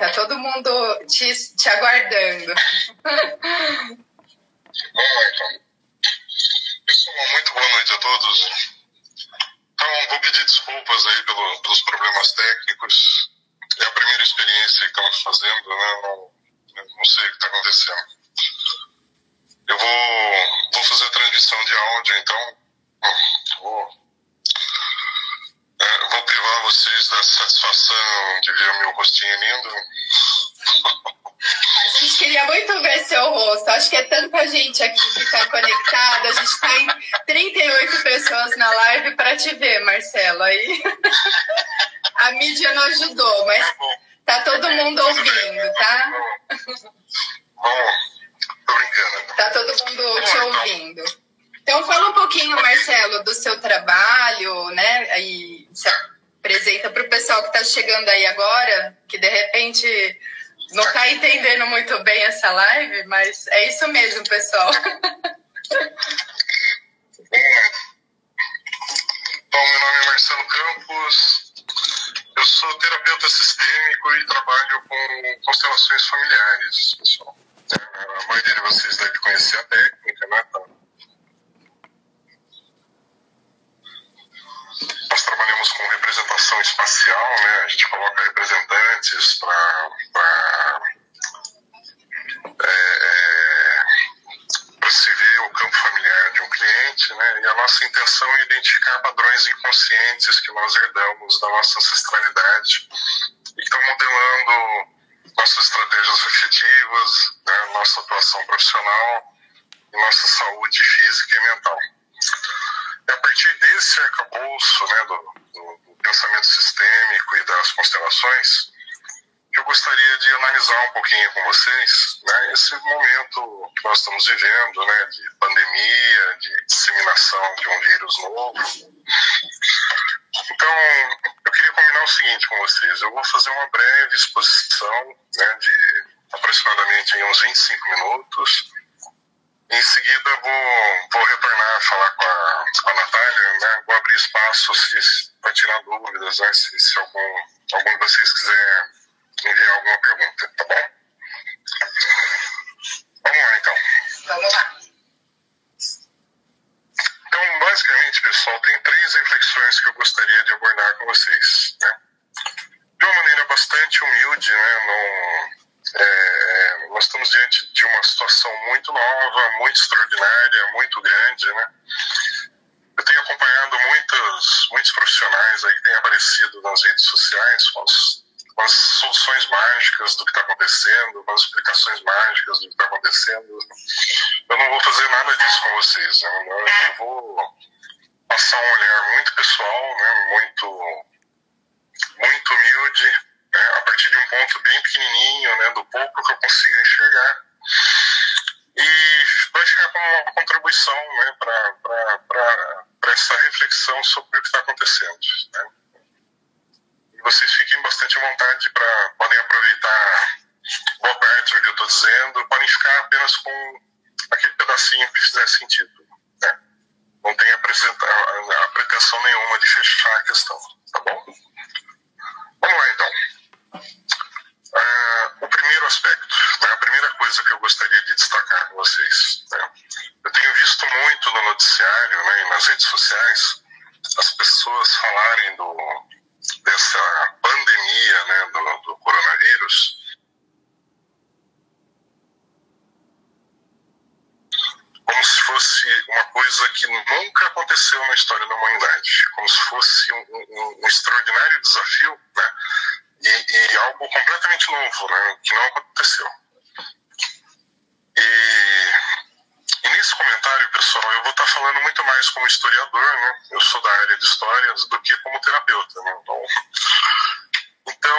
tá todo mundo te, te aguardando. Pessoal, muito boa noite a todos. Então, vou pedir desculpas aí pelo, pelos problemas técnicos. É a primeira experiência que estamos fazendo, né? Não, não sei o que está acontecendo. Eu vou, vou fazer a transmissão de áudio, então. Vou, é, vou privar vocês da satisfação de ver meu rostinho lindo. A gente queria muito ver seu rosto. Acho que é tanta gente aqui que está conectada. A gente tem 38 pessoas na live para te ver, Marcelo. Aí a mídia não ajudou, mas tá todo mundo ouvindo, tá? Bom, tô brincando. Tá todo mundo te ouvindo. Então fala um pouquinho, Marcelo, do seu trabalho, né? E se apresenta para o pessoal que está chegando aí agora, que de repente não está entendendo muito bem essa live, mas é isso mesmo, pessoal. Bom, meu nome é Marcelo Campos, eu sou terapeuta sistêmico e trabalho com constelações familiares, pessoal. A maioria de vocês deve conhecer a técnica, né? Tá? Nós trabalhamos com representação espacial, né? A gente coloca representantes para é, é, se ver o campo familiar de um cliente, né? E a nossa intenção é identificar padrões inconscientes que nós herdamos da nossa ancestralidade e que estão modelando nossas estratégias efetivas, né? nossa atuação profissional nossa saúde física e mental. E a partir desse arcabouço né, do, do, do pensamento sistêmico e das constelações, eu gostaria de analisar um pouquinho com vocês né, esse momento que nós estamos vivendo, né, de pandemia, de disseminação de um vírus novo. Então, eu queria combinar o seguinte com vocês: eu vou fazer uma breve exposição né, de aproximadamente uns 25 minutos. Em seguida, vou, vou retornar a falar com a, com a Natália, né, vou abrir espaço para tirar dúvidas, né, se, se algum, algum de vocês quiser enviar alguma pergunta, tá bom? Vamos lá, então. Vamos lá. Então, basicamente, pessoal, tem três reflexões que eu gostaria de abordar com vocês. Né? De uma maneira bastante humilde, né? Não, é, nós estamos diante de uma situação muito nova, muito extraordinária, muito grande, né? Eu tenho acompanhado muitos, muitos profissionais aí que têm aparecido nas redes sociais com os com as soluções mágicas do que está acontecendo, com as explicações mágicas do que está acontecendo. Eu não vou fazer nada disso com vocês. Né? Eu vou passar um olhar muito pessoal, né? muito, muito humilde, né? a partir de um ponto bem pequenininho, né? do pouco que eu consigo enxergar. E vai ficar como uma contribuição né? para essa reflexão sobre o que está acontecendo. Né? vocês fiquem bastante à vontade para podem aproveitar boa parte do que eu estou dizendo, podem ficar apenas com aquele pedacinho que fizer sentido. Né? Não tem a, a pretensão nenhuma de fechar a questão, tá bom? Vamos lá então. Uh, o primeiro aspecto, né, a primeira coisa que eu gostaria de destacar com vocês. Né, eu tenho visto muito no noticiário né, e nas redes sociais as pessoas falarem do, dessa pandemia né, do, do coronavírus, como se fosse uma coisa que nunca aconteceu na história da humanidade, como se fosse um, um, um extraordinário desafio né, e, e, algo completamente novo, né, que não aconteceu. E e nesse comentário, pessoal, eu vou estar falando muito mais como historiador, né? Eu sou da área de histórias do que como terapeuta, né? Então, então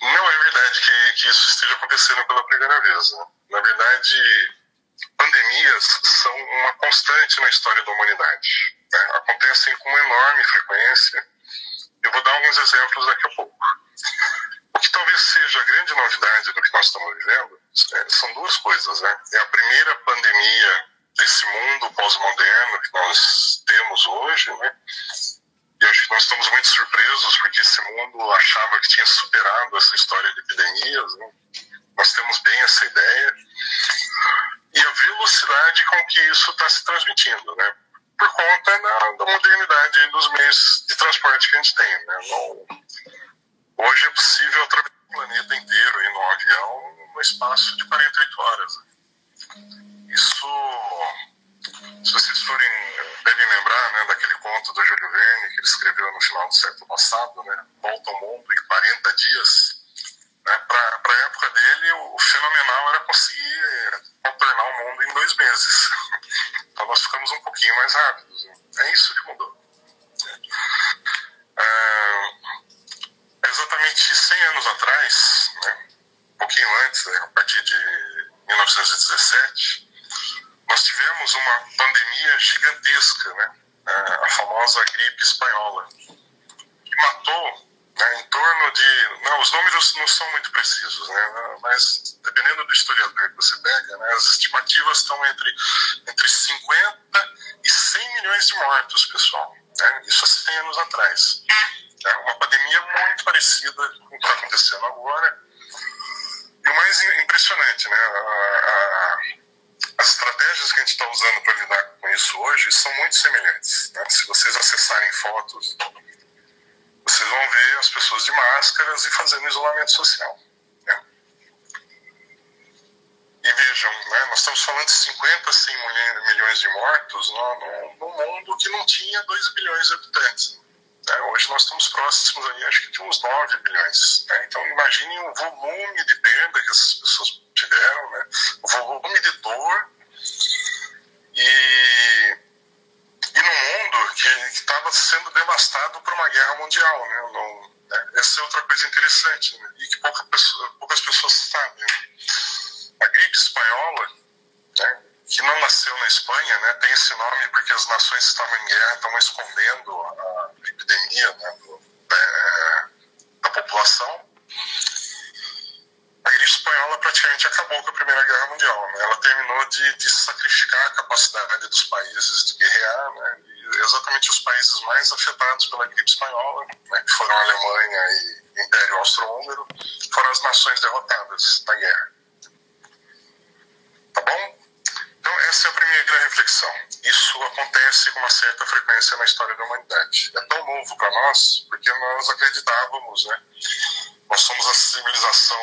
não é verdade que, que isso esteja acontecendo pela primeira vez. Né? Na verdade, pandemias são uma constante na história da humanidade. Né? Acontecem com enorme frequência. Eu vou dar alguns exemplos daqui a pouco. O que talvez seja a grande novidade do que nós estamos vivendo é, são duas coisas, né? É a primeira pandemia desse mundo pós-moderno que nós temos hoje, né? E acho que nós estamos muito surpresos porque esse mundo achava que tinha superado essa história de epidemias, né? Nós temos bem essa ideia. E a velocidade com que isso está se transmitindo, né? por conta da, da, modernidade dos meios de transporte que a gente tem. Né? Hoje é possível atravessar o planeta inteiro em um avião no espaço de 48 horas. Isso, se vocês forem, devem lembrar né, daquele conto do Júlio Verne que ele escreveu no final do século passado, né? Volta ao mundo em 40 dias. Né, Para a época dele, o fenomenal era conseguir contornar o mundo em dois meses. Então nós ficamos um pouquinho mais rápidos. Né? É isso que mudou. É, exatamente 100 anos atrás, né, um pouquinho antes, né, a partir de 1917, nós tivemos uma pandemia gigantesca, né, a famosa gripe espanhola, que matou né, em torno de. Não, os números não são muito precisos, né, mas dependendo do historiador que você pega, né, as estimativas estão entre, entre 50 e 100 milhões de mortos, pessoal. Né, isso há 100 anos atrás. É uma pandemia muito parecida com o que está acontecendo agora. E o mais impressionante, né, a, a, as estratégias que a gente está usando para lidar com isso hoje são muito semelhantes. Né? Se vocês acessarem fotos, vocês vão ver as pessoas de máscaras e fazendo isolamento social. Né? E vejam, né, nós estamos falando de 50, 100 milhões de mortos num mundo que não tinha 2 bilhões de habitantes. Né? Hoje nós estamos próximos aí, acho que de uns 9 bilhões. Né? Então imaginem o volume de perda que essas pessoas tiveram, né? o volume de dor e, e no mundo que estava sendo devastado por uma guerra mundial. Né? Não, né? Essa é outra coisa interessante né? e que pouca pessoa, poucas pessoas sabem. A gripe espanhola, né? que não nasceu na Espanha, né, tem esse nome porque as nações estavam em guerra, estavam escondendo a epidemia né, do, é, da população. A gripe espanhola praticamente acabou com a Primeira Guerra Mundial. Né? Ela terminou de, de, sacrificar a capacidade dos países de guerrear, né? Exatamente os países mais afetados pela gripe espanhola, né, que foram a Alemanha e o Império Austro-Húngaro, foram as nações derrotadas na guerra. Tá bom? Então, essa é a primeira reflexão. Isso acontece com uma certa frequência na história da humanidade. É tão novo para nós porque nós acreditávamos, né? Nós somos a civilização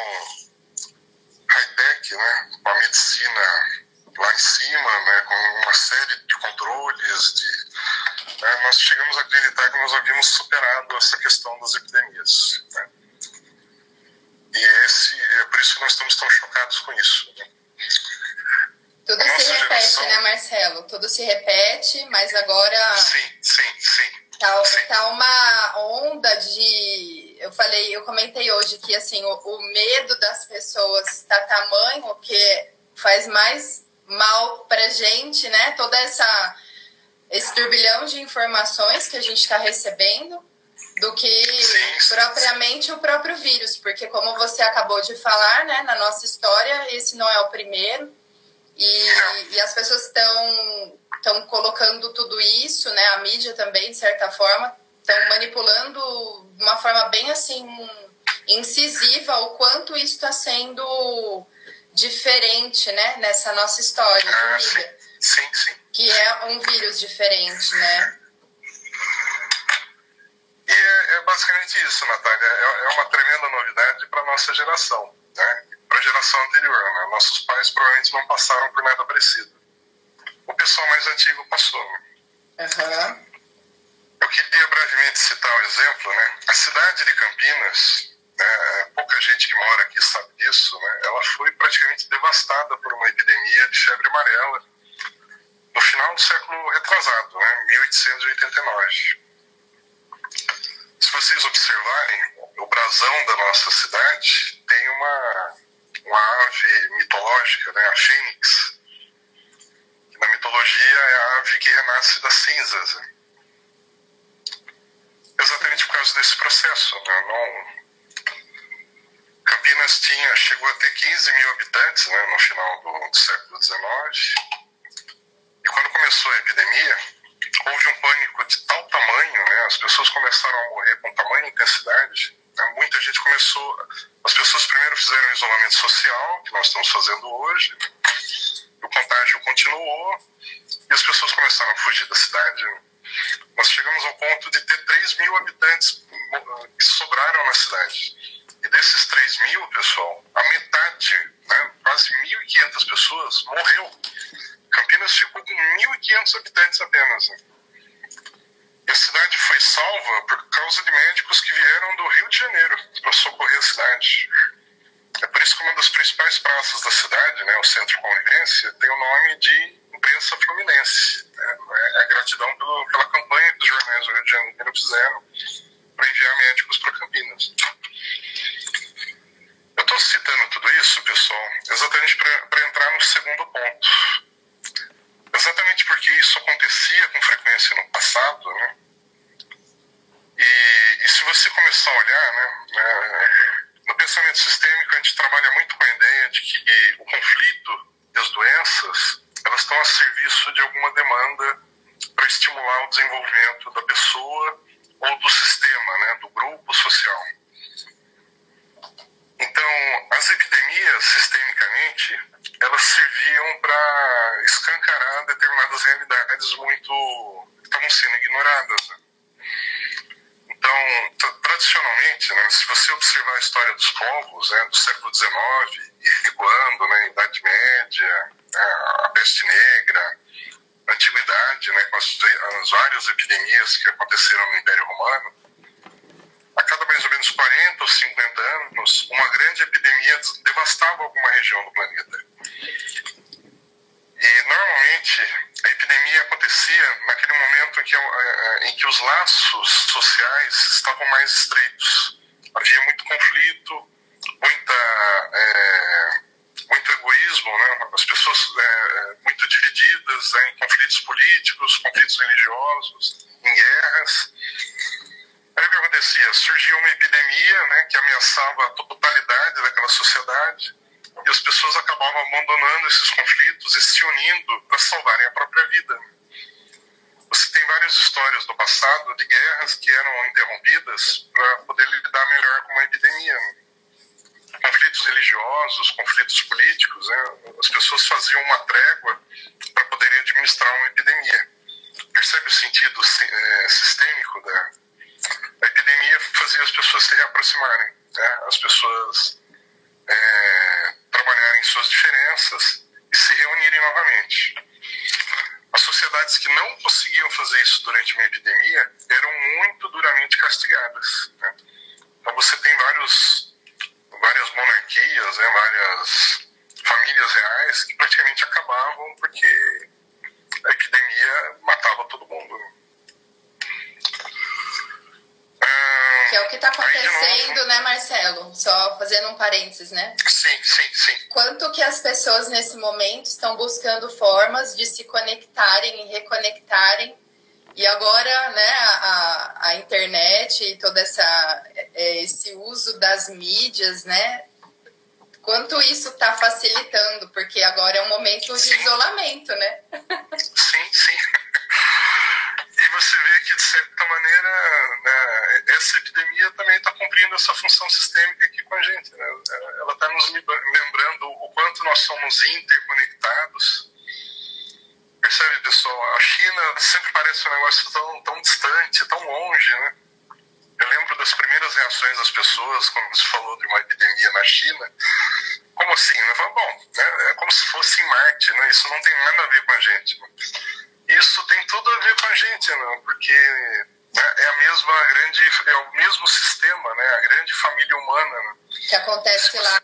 high-tech, né? Com a medicina lá em cima, né? Com uma série de controles, de... Né? Nós chegamos a acreditar que nós havíamos superado essa questão das epidemias, né? E esse, é por isso que nós estamos tão chocados com isso, né? Tudo se repete, geração... né, Marcelo? Tudo se repete, mas agora. Sim, sim, sim. Tá, sim. tá uma onda de. Eu falei, eu comentei hoje que assim, o, o medo das pessoas tá tamanho que faz mais mal pra gente, né? Toda essa esse turbilhão de informações que a gente está recebendo do que propriamente o próprio vírus, porque como você acabou de falar, né, na nossa história, esse não é o primeiro. E, e as pessoas estão estão colocando tudo isso, né? A mídia também, de certa forma, estão manipulando de uma forma bem assim incisiva o quanto isso está sendo diferente, né? Nessa nossa história ah, de vida. Sim, sim, sim. Que é um vírus diferente, né? E é, é basicamente isso, Natália. É, é uma tremenda novidade para nossa geração, né? para a geração anterior. Né? Nossos pais provavelmente não passaram por nada parecido. O pessoal mais antigo passou. Uhum. Eu queria brevemente citar um exemplo. Né? A cidade de Campinas, né, pouca gente que mora aqui sabe disso, né? ela foi praticamente devastada por uma epidemia de febre amarela no final do século retrasado, né? 1889. Se vocês observarem, o brasão da nossa cidade tem uma uma ave mitológica, né, a fênix, que na mitologia é a ave que renasce das cinzas. Né? Exatamente por causa desse processo. Né? Não... Campinas tinha, chegou a ter 15 mil habitantes né, no final do, do século XIX. E quando começou a epidemia, houve um pânico de tal tamanho, né, as pessoas começaram a morrer com tamanha intensidade, né, muita gente começou. As pessoas primeiro fizeram isolamento social, que nós estamos fazendo hoje, o contágio continuou e as pessoas começaram a fugir da cidade. Nós chegamos ao ponto de ter 3 mil habitantes que sobraram na cidade. E desses 3 mil, pessoal, a metade, né, quase 1.500 pessoas, morreu Campinas ficou com 1.500 habitantes apenas. Né? E a cidade foi salva por causa de médicos que vieram do Rio de Janeiro para socorrer a cidade. É por isso que uma das principais praças da cidade, né, o Centro Convivência, tem o nome de imprensa fluminense. Né? É gratidão pelo, pela campanha que os jornais do Rio de Janeiro fizeram para enviar médicos para Campinas. Eu estou citando tudo isso, pessoal, exatamente para entrar no segundo ponto. Exatamente porque isso acontecia com frequência no passado, né? E, e se você começar a olhar, né, né, no pensamento sistêmico a gente trabalha muito com a ideia de que o conflito e as doenças elas estão a serviço de alguma demanda para estimular o desenvolvimento da pessoa ou do sistema, né, do grupo social. Então, as epidemias, sistemicamente, elas serviam para escancarar determinadas realidades muito estavam sendo ignoradas. Né? Então, tradicionalmente, né, se você observar a história dos povos né, do século XIX, e recuando, né, Idade Média, a peste negra, a Antiguidade, né, com as, as várias epidemias que aconteceram no Império Romano, a cada mais ou menos 40 ou 50 anos, uma grande epidemia devastava alguma região do planeta. E normalmente a epidemia acontecia naquele momento em que, eh, em que os laços sociais estavam mais estreitos. Havia muito conflito, muita, é, muito egoísmo, né? as pessoas é, muito divididas né? em conflitos políticos, conflitos religiosos, em guerras. Aí o que acontecia? Surgia uma epidemia né, que ameaçava a totalidade daquela sociedade e as pessoas acabavam abandonando esses conflitos e se unindo para salvarem a própria vida. Você tem várias histórias do passado de guerras que eram interrompidas para poder lidar melhor com uma epidemia. Conflitos religiosos, conflitos políticos, né? as pessoas faziam uma trégua para poderem administrar uma epidemia. Percebe o sentido é, sistêmico da a epidemia? Fazia as pessoas se reaproximarem, né? as pessoas é, trabalharem suas diferenças e se reunirem novamente. As sociedades que não conseguiam fazer isso durante uma epidemia eram muito duramente castigadas. Né? Então você tem vários, várias monarquias, né? várias famílias reais que praticamente acabavam porque a epidemia matava todo mundo. Né? Que é o que está acontecendo, né, Marcelo? Só fazendo um parênteses, né? Sim, sim, sim. Quanto que as pessoas nesse momento estão buscando formas de se conectarem e reconectarem. E agora, né, a, a internet e todo essa, é, esse uso das mídias, né? Quanto isso está facilitando, porque agora é um momento de sim. isolamento, né? Sim, sim. Você vê que, de certa maneira, né, essa epidemia também está cumprindo essa função sistêmica aqui com a gente. Né? Ela está nos lembrando o quanto nós somos interconectados. Percebe, pessoal? A China sempre parece um negócio tão, tão distante, tão longe, né? Eu lembro das primeiras reações das pessoas quando se falou de uma epidemia na China. Como assim? Eu falo, bom, né, é como se fosse em Marte, né? Isso não tem nada a ver com a gente. Isso tem tudo a ver com a gente, né? porque né, é a mesma grande, é o mesmo sistema, né? a grande família humana. Né? Que acontece lá.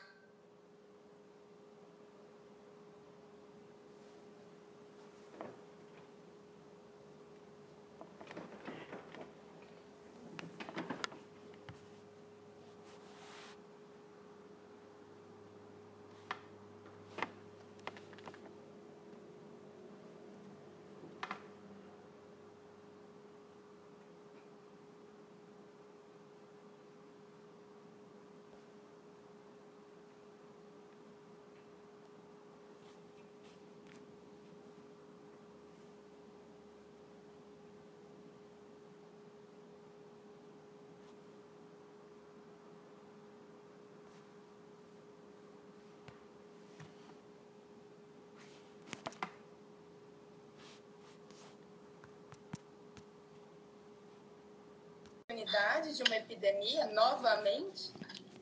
Oportunidade de uma epidemia novamente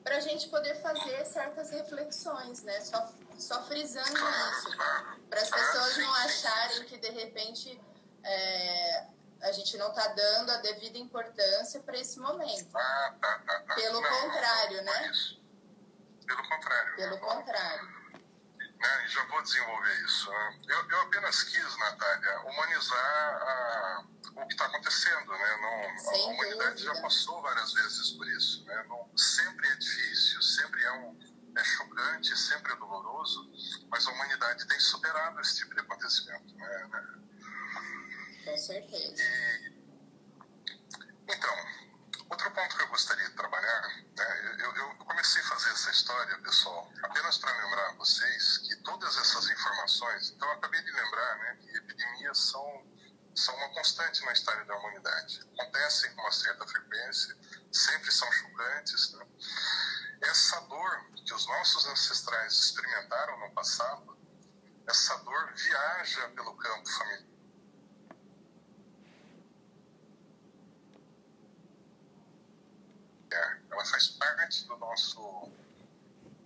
para a gente poder fazer certas reflexões, né? Só, só frisando isso, para as pessoas não acharem que de repente é, a gente não está dando a devida importância para esse momento. Pelo contrário, né? Pelo contrário. Pelo contrário. Né? E já vou desenvolver isso. Né? Eu, eu, apenas quis, Natália, humanizar a, o que está acontecendo. Né? Não, a humanidade já passou várias vezes por isso. Né? Não, sempre é difícil, sempre é, um, é chocante, sempre é doloroso, mas a humanidade tem superado esse tipo de acontecimento. Né? né? Com certeza. E, então, outro ponto que eu gostaria de trabalhar, né, eu, eu comecei a fazer essa história, pessoal, apenas para lembrar vocês que todas essas informações, então eu acabei de lembrar né, que epidemias são, são uma constante na história da humanidade. Acontecem com uma certa frequência, sempre são chocantes. Né? Essa dor que os nossos ancestrais experimentaram no passado, essa dor viaja pelo campo familiar ela faz parte do nosso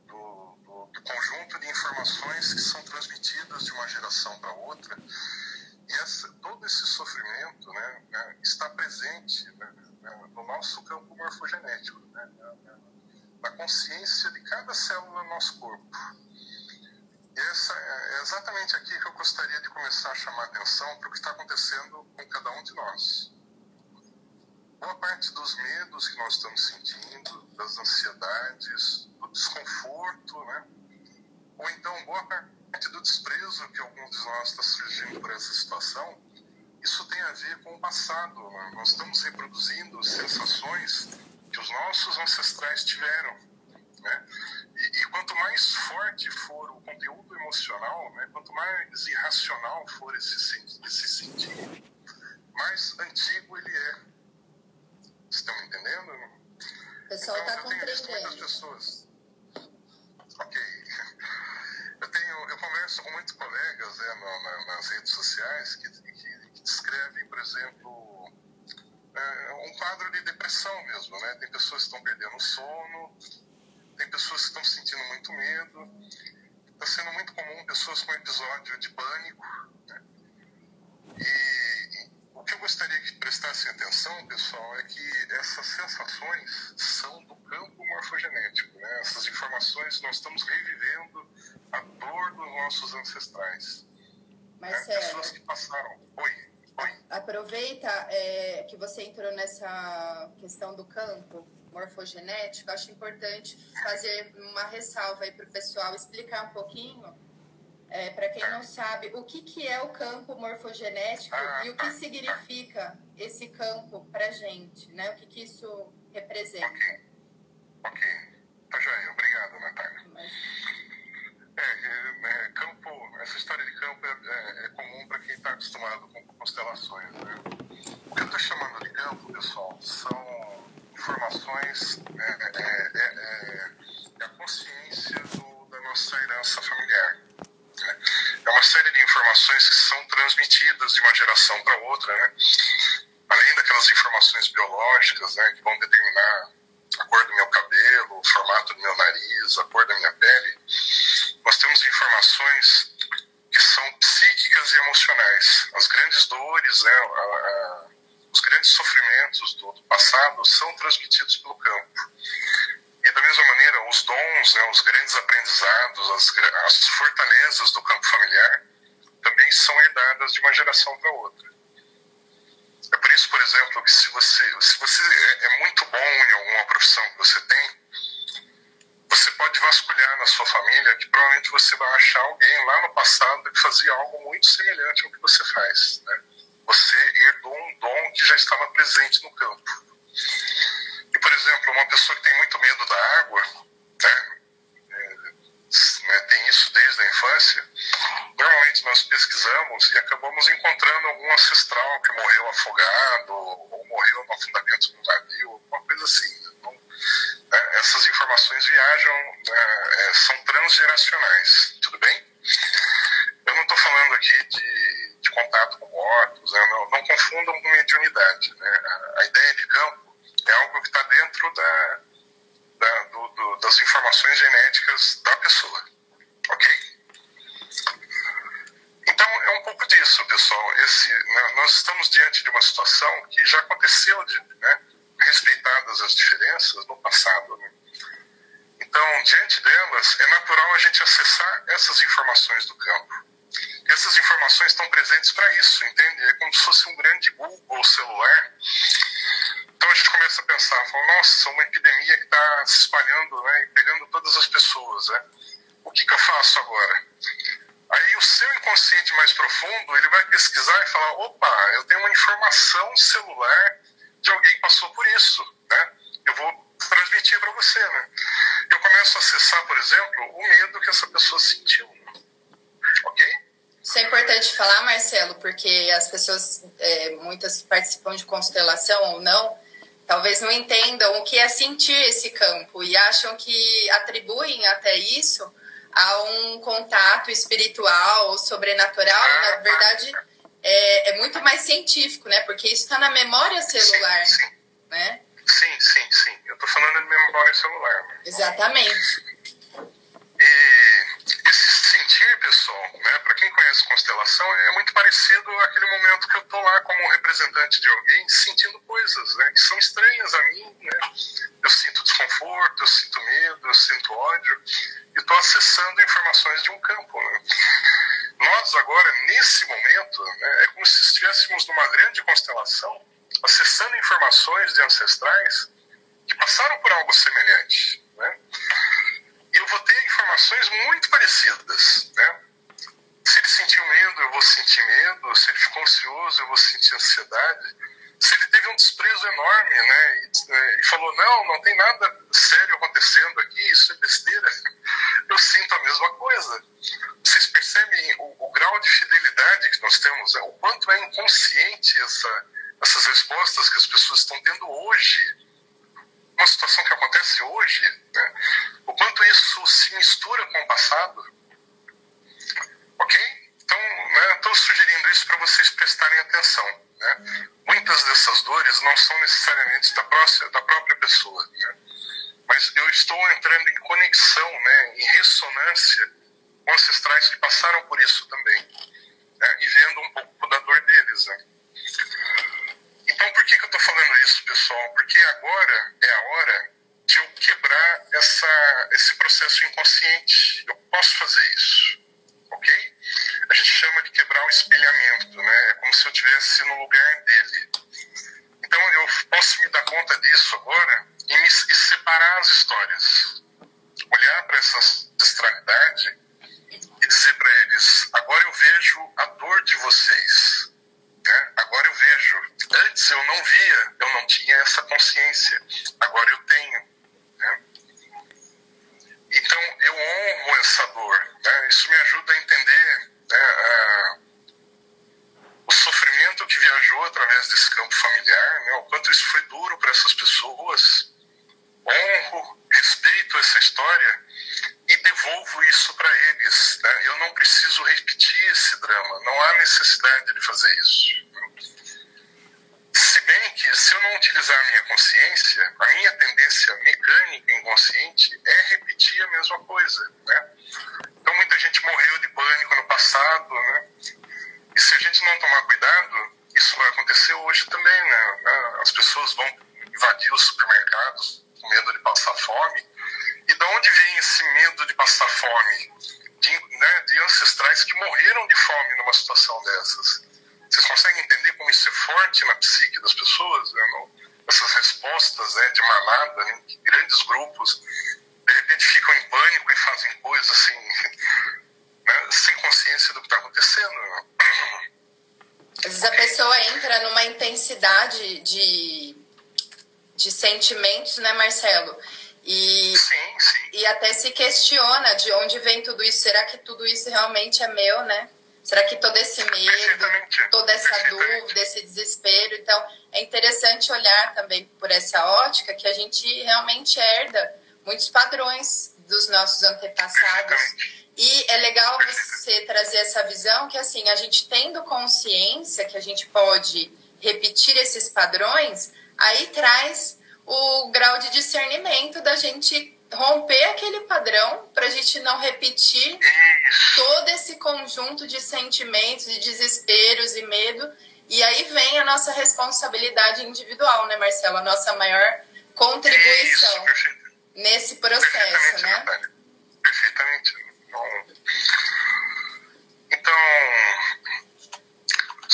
do, do, do conjunto de informações que são transmitidas de uma geração para outra e essa, todo esse sofrimento né, né está presente né, né, no nosso campo morfogenético, né, na consciência de cada célula do nosso corpo. E essa é exatamente aqui que eu gostaria de começar a chamar a atenção para o que está acontecendo com cada um de nós boa parte dos medos que nós estamos sentindo, das ansiedades, do desconforto, né? ou então boa parte do desprezo que alguns de nós está surgindo por essa situação, isso tem a ver com o passado. Né? Nós estamos reproduzindo sensações que os nossos ancestrais tiveram. Né? E, e, quanto mais forte for o conteúdo emocional, né? quanto mais irracional for esse, esse sentir, mais antigo ele é estão entendendo? O pessoal está então, compreendendo. muitas pessoas. Ok. Eu, tenho, eu converso com muitos colegas né, na, nas redes sociais que, que, que descrevem, por exemplo, é, um quadro de depressão mesmo. Né? Tem pessoas que estão perdendo o sono, tem pessoas que estão sentindo muito medo. Está sendo muito comum pessoas com episódio de pânico. Né? E, o que eu gostaria que prestassem atenção, pessoal, é que essas sensações são do campo morfogenético. Né? Essas informações, nós estamos revivendo a dor dos nossos ancestrais. Marcelo, né? Pessoas que passaram. Oi, oi. Aproveita é, que você entrou nessa questão do campo morfogenético, acho importante fazer uma ressalva aí para o pessoal, explicar um pouquinho é, para quem não sabe, o que, que é o campo morfogenético e o que significa esse campo para gente, né? O que, que isso representa. Ok, ok. Tá joia, obrigado, Natália. É, é, é, campo, essa história de campo é, é, é comum para quem está acostumado com constelações. Né? O que eu estou chamando de campo, pessoal, são informações, né, é, é a consciência do, da nossa herança familiar. É uma série de informações que são transmitidas de uma geração para outra, né? além daquelas informações biológicas né, que vão determinar a cor do meu cabelo, o formato do meu nariz, a cor da minha pele, nós temos informações que são psíquicas e emocionais. As grandes dores, né, a, a, os grandes sofrimentos do, do passado são transmitidos pelo campo. Da mesma maneira, os dons, né, os grandes aprendizados, as, as fortalezas do campo familiar também são herdadas de uma geração para outra. É por isso, por exemplo, que se você, se você é, é muito bom em alguma profissão que você tem, você pode vasculhar na sua família que provavelmente você vai achar alguém lá no passado que fazia algo muito semelhante ao que você faz. Né? Você herdou um dom que já estava presente no campo. Exemplo, uma pessoa que tem muito medo da água, né, é, né, tem isso desde a infância, normalmente nós pesquisamos e acabamos encontrando algum ancestral que morreu afogado ou morreu no afundamento do navio, alguma coisa assim. Então, né, essas informações viajam, né, é, são transgeracionais, tudo bem? Eu não estou falando aqui de, de, contato com mortos, né, não, não confundam com mediunidade. Né? A, a ideia de campo é algo que está dentro da, da do, do, das informações genéticas da pessoa. Ok? Então, é um pouco disso, pessoal. Esse, né, nós estamos diante de uma situação que já aconteceu, de, né, respeitadas as diferenças no passado. Né? Então, diante delas, é natural a gente acessar essas informações do campo. E essas informações estão presentes para isso, entende? É como se fosse um grande Google celular. Então a gente começa a pensar, fala, nossa, uma epidemia que está se espalhando né, e pegando todas as pessoas. Né? O que, que eu faço agora? Aí o seu inconsciente mais profundo, ele vai pesquisar e falar, opa, eu tenho uma informação celular de alguém que passou por isso, né? Eu vou transmitir para você, né? Eu começo a acessar, por exemplo, o medo que essa pessoa sentiu, ok? Isso é importante falar, Marcelo, porque as pessoas, é, muitas participam de constelação ou não, talvez não entendam o que é sentir esse campo e acham que atribuem até isso a um contato espiritual ou sobrenatural. Na verdade, é, é muito mais científico, né? Porque isso está na memória celular, sim, sim. né? Sim, sim, sim. Eu estou falando de memória celular. Né? Exatamente. E esse pessoal, né, para quem conhece constelação, é muito parecido àquele momento que eu estou lá como representante de alguém sentindo coisas né, que são estranhas a mim. Né? Eu sinto desconforto, eu sinto medo, eu sinto ódio e estou acessando informações de um campo. Né? Nós, agora, nesse momento, né, é como se estivéssemos numa grande constelação acessando informações de ancestrais que passaram por algo semelhante. Né? E informações muito parecidas. Né? Se ele sentiu medo, eu vou sentir medo. Se ele ficou ansioso, eu vou sentir ansiedade. Se ele teve um desprezo enorme né? e, né, e falou: não, não tem nada sério acontecendo aqui, isso é besteira, eu sinto a mesma coisa. Vocês percebem o, o grau de fidelidade que nós temos? Né? O quanto é inconsciente essa essas respostas que as pessoas estão tendo hoje, uma situação que acontece hoje, né? o quanto isso se mistura com o passado. Ok? Então, estou né, sugerindo isso para vocês prestarem atenção. Né? Muitas dessas dores não são necessariamente da, próxima, da própria pessoa, né? mas eu estou entrando em conexão, né, em ressonância com ancestrais que passaram por isso também, né? e vendo um pouco da dor deles. Né? Então, por que, que eu estou falando isso, pessoal? Porque agora é a hora de eu quebrar essa, esse processo inconsciente. Eu posso fazer isso, ok? A gente chama de quebrar o espelhamento, né? É como se eu estivesse no lugar dele. Então, eu posso me dar conta disso agora e, me, e separar as histórias. Olhar para essa ancestralidade e dizer para eles: agora eu vejo a dor de vocês né? Agora eu vejo. Antes eu não via, eu não tinha essa consciência. Agora eu tenho. Né? Então eu honro essa dor. Né? Isso me ajuda a entender né, a, o sofrimento que viajou através desse campo familiar, né? o quanto isso foi duro para essas pessoas. Honro, respeito essa história devolvo isso para eles. Né? Eu não preciso repetir esse drama, não há necessidade de fazer isso. Se bem que, se eu não utilizar a minha consciência, a minha tendência mecânica inconsciente é repetir a mesma coisa. Né? Então, muita gente morreu de pânico no passado, né? e se a gente não tomar cuidado, isso vai acontecer hoje também. Né? As pessoas vão invadir os supermercados com medo de passar fome e de onde vem esse medo de passar fome? De, né, de ancestrais que morreram de fome numa situação dessas. Vocês conseguem entender como isso é forte na psique das pessoas? Né? essas respostas né, de manada, né, de grandes grupos, de repente ficam em pânico e fazem coisas assim, né, sem consciência do que está acontecendo. Né? Às vezes a pessoa entra numa intensidade de, de sentimentos, né, Marcelo? E, sim, sim. e até se questiona de onde vem tudo isso. Será que tudo isso realmente é meu, né? Será que todo esse medo, toda essa dúvida, esse desespero? Então, é interessante olhar também por essa ótica que a gente realmente herda muitos padrões dos nossos antepassados. E é legal você trazer essa visão que, assim, a gente tendo consciência que a gente pode repetir esses padrões, aí traz o grau de discernimento da gente romper aquele padrão para a gente não repetir todo esse conjunto de sentimentos, de desesperos e medo. E aí vem a nossa responsabilidade individual, né, Marcelo? A nossa maior contribuição. Isso, nesse processo, né? Natália. Perfeitamente. Então,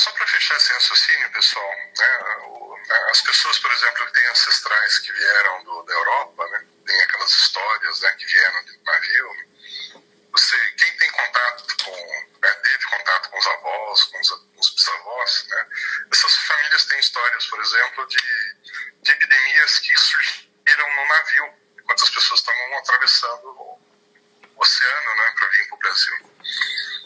só para fechar esse raciocínio, pessoal, né, as pessoas, por exemplo, que têm ancestrais que vieram do, da Europa, né, tem aquelas histórias né, que vieram de navio, você, quem tem contato com, né, teve contato com os avós, com os, com os bisavós, né, essas famílias têm histórias, por exemplo, de, de epidemias que surgiram no navio, enquanto as pessoas estavam atravessando o oceano né, para vir para o Brasil.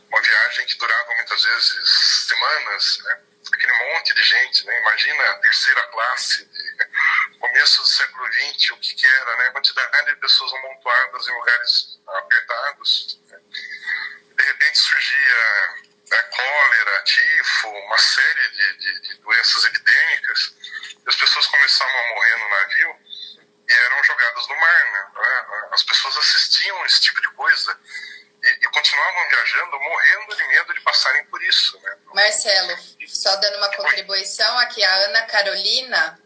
Uma viagem que durava muitas vezes semanas, né, aquele monte de gente, né, imagina a terceira classe de começo do século XX, o que, que era, né, a quantidade de pessoas amontoadas em lugares apertados. Né. De repente surgia né, cólera, tifo, uma série de, de, de doenças epidêmicas, e as pessoas começavam a morrer no navio e eram jogadas no mar. Né? As pessoas assistiam esse tipo de coisa e, e, continuavam viajando, morrendo de medo de passarem por isso. Né? Marcelo, só dando uma contribuição aqui, a Ana Carolina,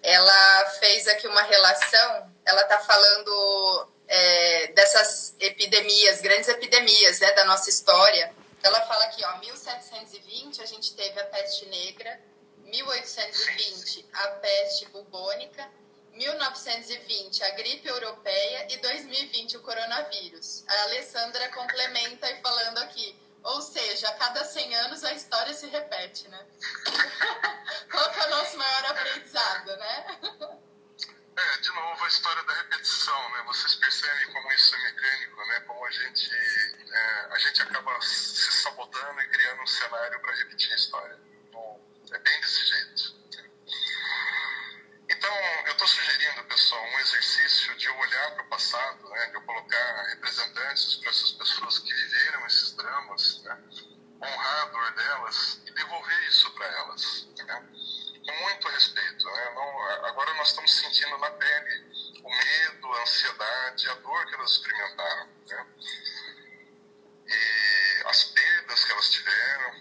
ela fez aqui uma relação, ela está falando é, dessas epidemias, grandes epidemias né, da nossa história. Ela fala aqui, ó, 1720 a gente teve a peste negra, 1820 a peste bubônica, 1920 a gripe europeia e 2020 o coronavírus. A Alessandra complementa e falando aqui, ou seja, a cada 100 anos a história se repete, né? Qual que é o nosso maior aprendizado, né? É, de novo, a história da repetição, né? Vocês percebem como isso é mecânico, né? Como a gente, é, a gente acaba se sabotando e criando um cenário para repetir a história. Bom, é bem desse jeito. Então, eu estou sugerindo, pessoal, um exercício de eu olhar para o passado, né? De eu colocar representantes para essas pessoas que viveram esses dramas, né? Honrar a dor delas e devolver isso para elas, né? com muito respeito. Né? Não, agora nós estamos sentindo na pele o medo, a ansiedade, a dor que elas experimentaram. Né? E as perdas que elas tiveram.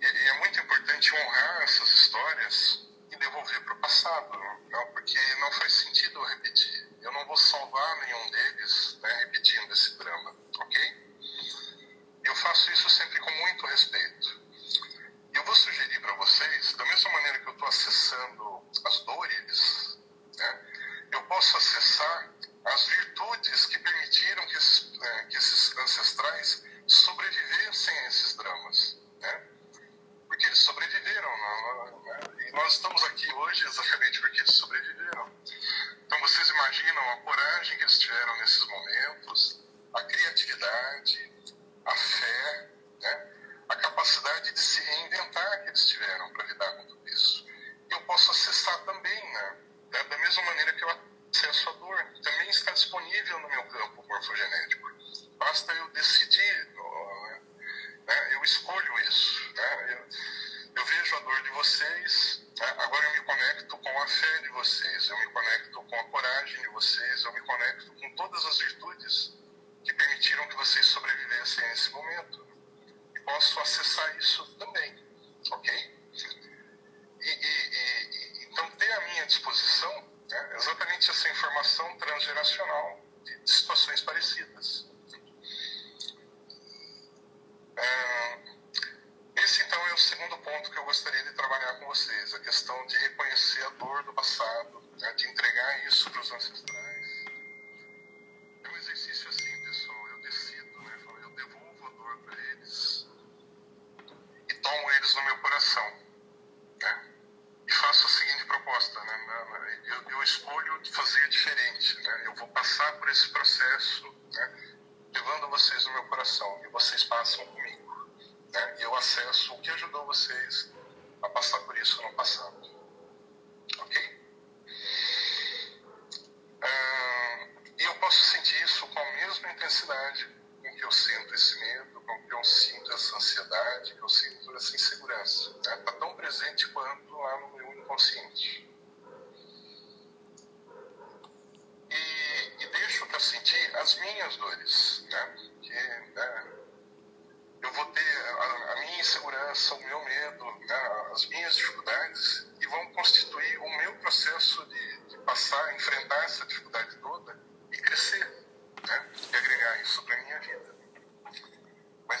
E, e é muito importante honrar essas histórias devolver para o passado, não? porque não faz sentido repetir. Eu não vou salvar nenhum deles né, repetindo esse drama, ok? Eu faço isso sempre com muito respeito. Eu vou sugerir para vocês, da mesma maneira que eu estou acessando as dores, né, eu posso acessar as virtudes que permitiram que esses, né, que esses ancestrais sobrevivessem a esses dramas. Né? Porque eles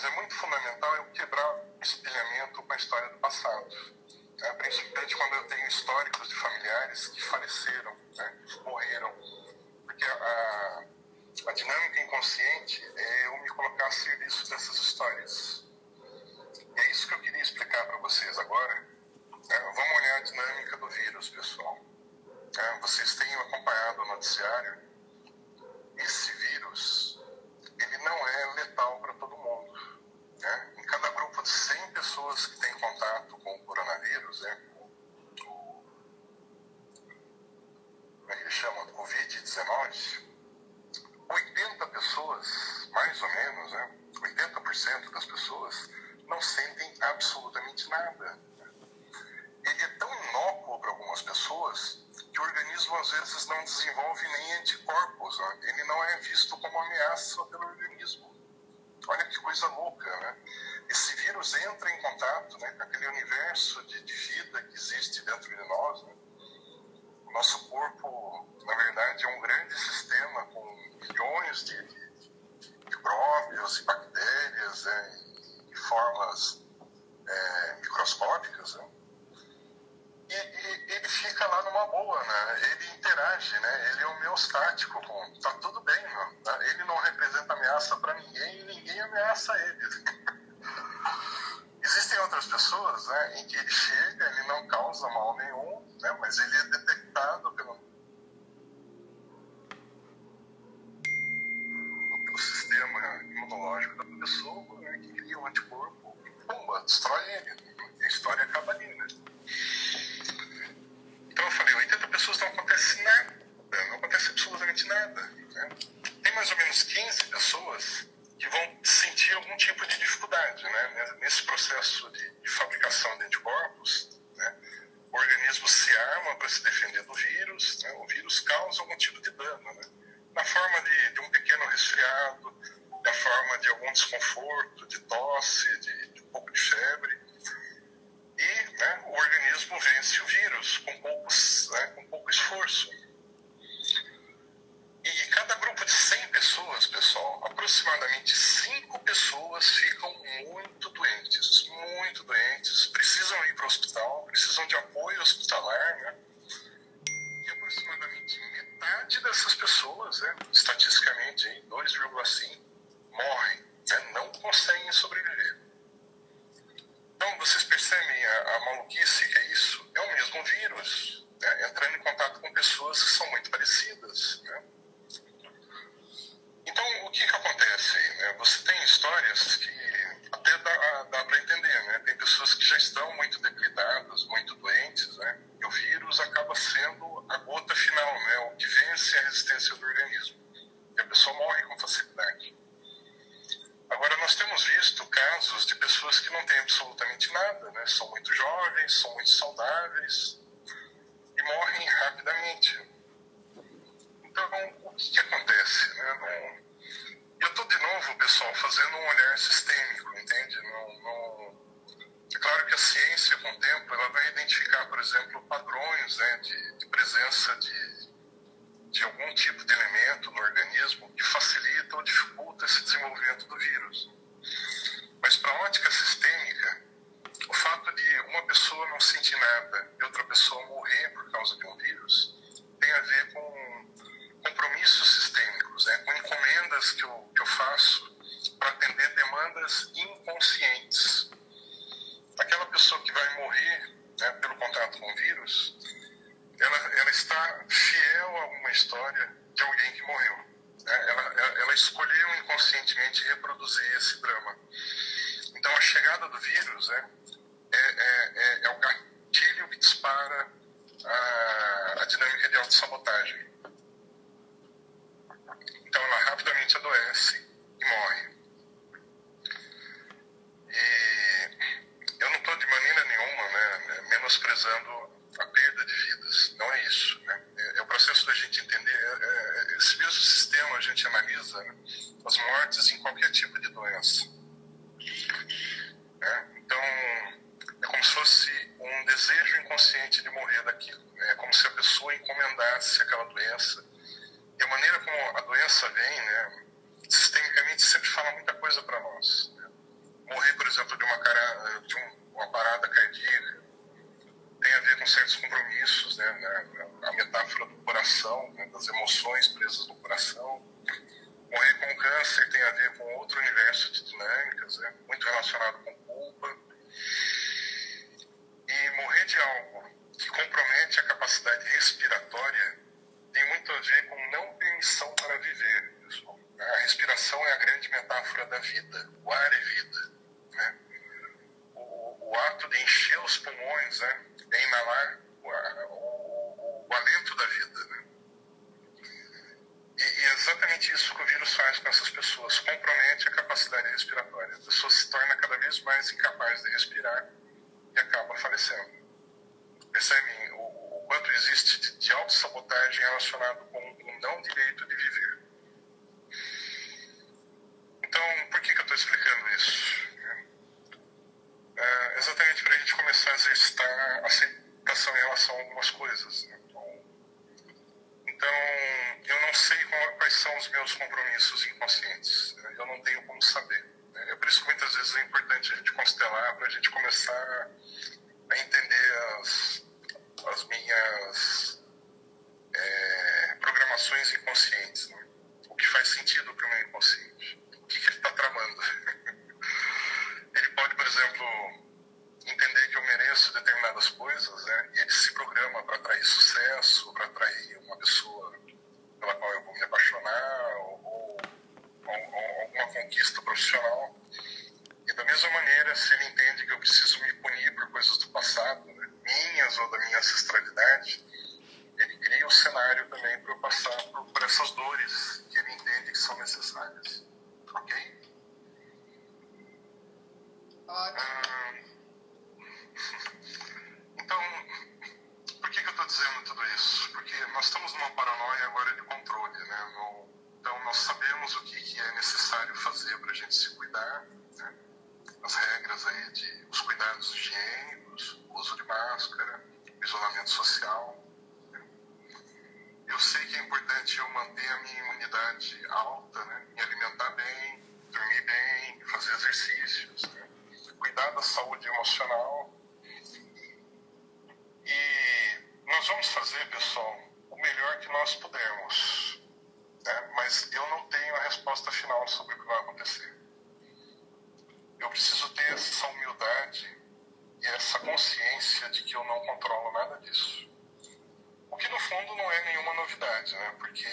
Mas é muito fundamental eu quebrar o espelhamento com a história do passado. Né? Principalmente quando eu tenho históricos de familiares que faleceram, né? morreram. Porque a, a dinâmica inconsciente é eu me colocar a serviço dessas histórias. E é isso que eu queria explicar para vocês agora. Né? Vamos olhar a dinâmica do vírus, pessoal. Né? Vocês têm acompanhado o noticiário. Esse vírus, ele não é letal para todo mundo. Né? Em cada grupo de 100 pessoas que têm contato com o coronavírus, né? como é que ele chama? Covid-19, 80 pessoas, mais ou menos, né? 80% das pessoas não sentem absolutamente nada. Ele é tão inócuo para algumas pessoas que o organismo às vezes não desenvolve nem anticorpos. Né? Ele não é visto como ameaça pelo organismo. Olha que coisa louca, né? Esse vírus entra em contato né, com aquele universo de, de vida que existe dentro de nós. Né? O nosso corpo, na verdade, é um grande sistema com milhões de, micróbios e bactérias né, em formas é, microscópicas. Né? E, e, ele fica lá numa boa, né? Ele interage, né? Ele é homeostático com, tá tudo bem, né? Ele não representa ameaça para ninguém e ninguém ameaça ele. Existem outras pessoas, né, em que ele chega, ele não causa mal nenhum, né? Mas ele é detectado pelo pelo sistema imunológico da pessoa, né, que cria um anticorpo e pumba, destrói ele. A história acaba ali, né? Então eu falei, 80 pessoas não acontece nada, não acontece absolutamente nada. Né? Tem mais ou menos 15 pessoas que vão sentir algum tipo de dificuldade né? nesse processo de, de fabricação de anticorpos. Né? O organismo se arma para se defender do vírus, né? o vírus causa algum tipo de dano, né? na forma de, de um pequeno resfriado, na forma de algum desconforto, de tosse, de dinâmica de autossabotagem. Então, ela rapidamente adoece e morre. Determinadas coisas, né? E ele se programa para atrair sucesso, para atrair uma pessoa pela qual eu vou me apaixonar, ou, ou, ou, alguma conquista profissional. E da mesma maneira, se ele entende que eu preciso me punir por coisas do passado, né? minhas ou da minha ancestralidade, ele cria um cenário também para eu passar por, por essas dores que ele entende que são necessárias. Ok? Ótimo. Ah, então, por que, que eu estou dizendo tudo isso? Porque nós estamos numa paranoia agora de controle, né? Então, nós sabemos o que, que é necessário fazer para a gente se cuidar, né? as regras aí de os cuidados higiênicos, uso de máscara, isolamento social. Né? Eu sei que é importante eu manter a minha imunidade alta, né? me alimentar bem, dormir bem, fazer exercícios, né? cuidar da saúde emocional e nós vamos fazer, pessoal, o melhor que nós pudermos. Né? Mas eu não tenho a resposta final sobre o que vai acontecer. Eu preciso ter essa humildade e essa consciência de que eu não controlo nada disso. O que no fundo não é nenhuma novidade, né? Porque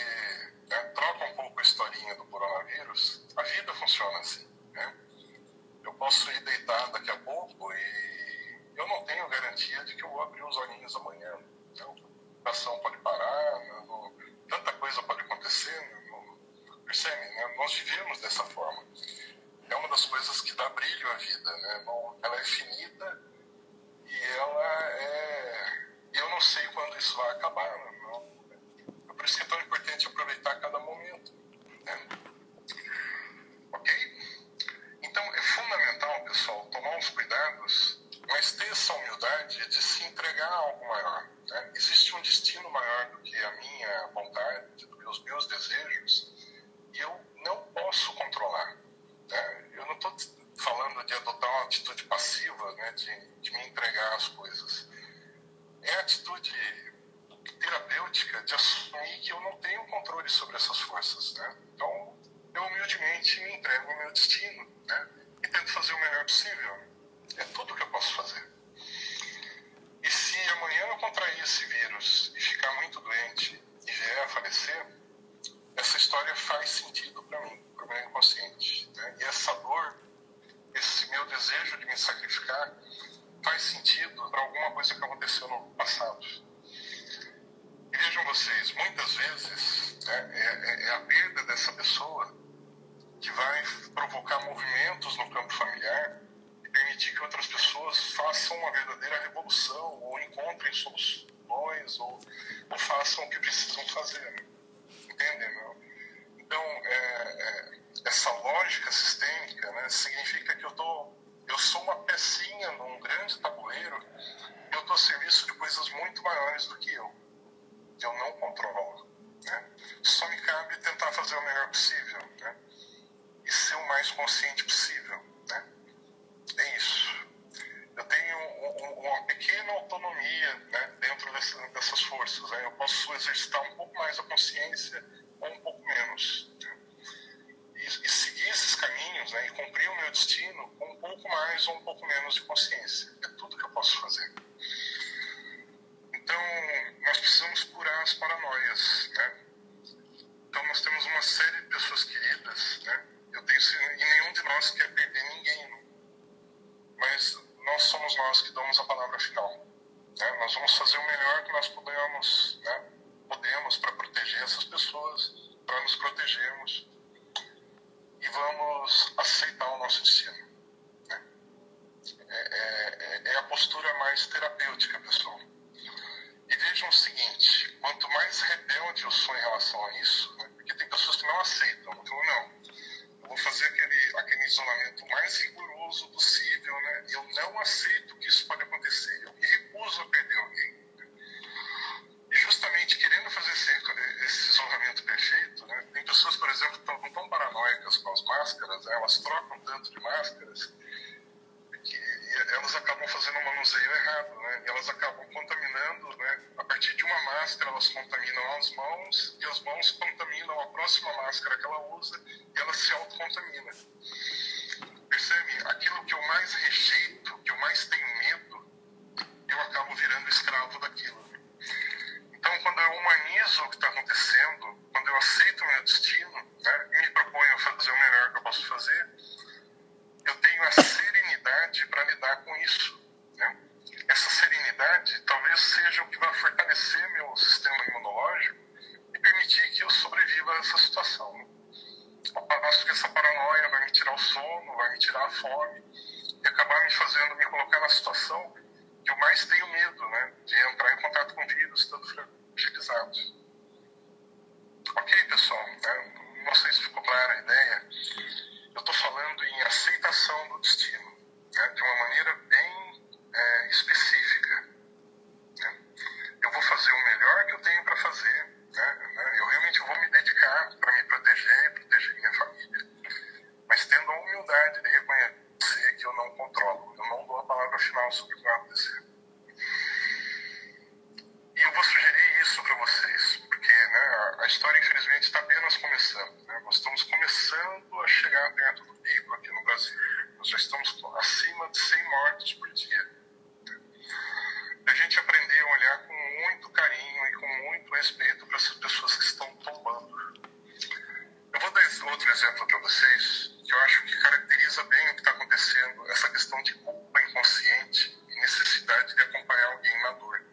né, troca um pouco a historinha do coronavírus, a vida funciona assim, né? Eu posso ir deitar daqui a pouco e eu não tenho garantia de que eu vou abrir os olhinhos amanhã. Então, a coração pode parar, não, não, tanta coisa pode acontecer. Não, percebe? Né? Nós vivemos dessa forma. É uma das coisas que dá brilho à vida. Né? ela é finita e ela é. Eu não sei quando isso vai acabar. Não, é por isso que é tão importante aproveitar cada momento. Né? Ok? Então é fundamental, pessoal, tomar os cuidados mas ter essa humildade de se entregar a algo maior. Né? Existe um destino maior do que a minha vontade, do que os meus desejos, e eu não posso controlar. Né? Eu não estou falando de adotar uma atitude passiva, né? de, relação a isso, né? porque tem pessoas que não aceitam, então não, eu vou fazer aquele, aquele isolamento mais rigoroso possível, né? Eu não aceito que isso pode acontecer, eu me recuso a perder alguém. E justamente querendo fazer esse, esse isolamento perfeito, né? Tem pessoas, por exemplo, que estão tão paranoicas com as máscaras, né? elas trocam tanto de máscaras que elas acabam fazendo um manuseio errado, né? E elas acabam contaminando, né? A partir de uma máscara, elas contaminam as mãos e as mãos contaminam a próxima máscara que ela usa e ela se autocontamina. Percebe? Aquilo que eu mais rejeito, que eu mais tenho medo, eu acabo virando escravo daquilo. Então, quando eu humanizo o que está acontecendo, quando eu aceito o meu destino, né, me proponho fazer o melhor que eu posso fazer, eu tenho a serenidade para lidar com isso. Essa serenidade talvez seja o que vai fortalecer meu sistema imunológico e permitir que eu sobreviva a essa situação. Né? Acho que essa paranoia vai me tirar o sono, vai me tirar a fome e acabar me fazendo me colocar na situação que eu mais tenho medo, né? De entrar em contato com vírus estando fragilizado. Ok, pessoal? Né? Não sei se ficou clara a ideia eu estou falando em aceitação do destino, né, de uma maneira bem é, específica. Né. Eu vou fazer o melhor que eu tenho para fazer, né, né, eu realmente vou me dedicar para me proteger e proteger minha família, mas tendo a humildade de reconhecer que eu não controlo, eu não dou a palavra final sobre o que vai acontecer. E eu vou sugerir isso para vocês, porque né, a história, infelizmente, está apenas começando. Né? Nós estamos começando a chegar perto do pico aqui no Brasil. Nós já estamos acima de 100 mortes por dia. A gente aprender a olhar com muito carinho e com muito respeito para essas pessoas que estão tombando. Eu vou dar outro exemplo para vocês, que eu acho que caracteriza bem o que está acontecendo, essa questão de culpa inconsciente e necessidade de acompanhar alguém na dor.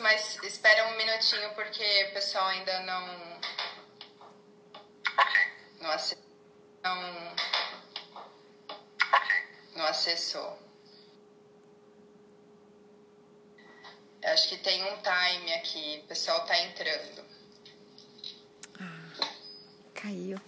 Mas espera um minutinho porque o pessoal ainda não. Não, não... Não acessou. Eu acho que tem um time aqui, o pessoal tá entrando. Ah, caiu.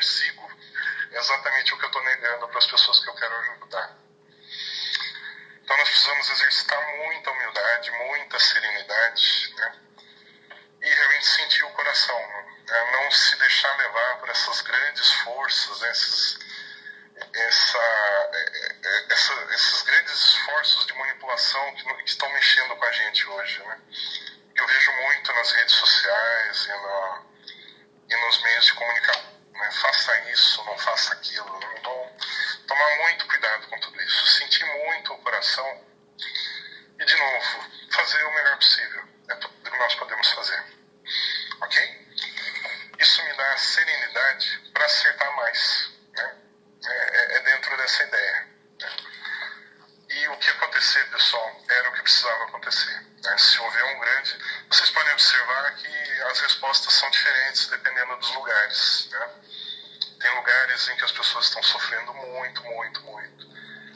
persigo é exatamente o que eu estou negando para as pessoas que eu quero ajudar. Então nós precisamos exercitar muita humildade, muita serenidade, né? E realmente sentir o coração, né? não se deixar levar por essas grandes forças, esses, essa, é, é, é, essa, esses grandes esforços de manipulação que, que, estão mexendo com a gente hoje, né? Que eu vejo muito nas redes sociais e, e nos meios de comunicação faça isso, não faça aquilo. Então, tomar muito cuidado com tudo isso, sentir muito o coração e, de novo, fazer o melhor possível. É tudo que nós podemos fazer. Ok? Isso me dá serenidade para acertar mais. Né? É, é, é, dentro dessa ideia. Né? E o que acontecer, pessoal, era o que precisava acontecer. Né? Se houver um grande. Vocês podem observar que as respostas são diferentes dependendo dos lugares. Né? Tem lugares em que as pessoas estão sofrendo muito, muito, muito.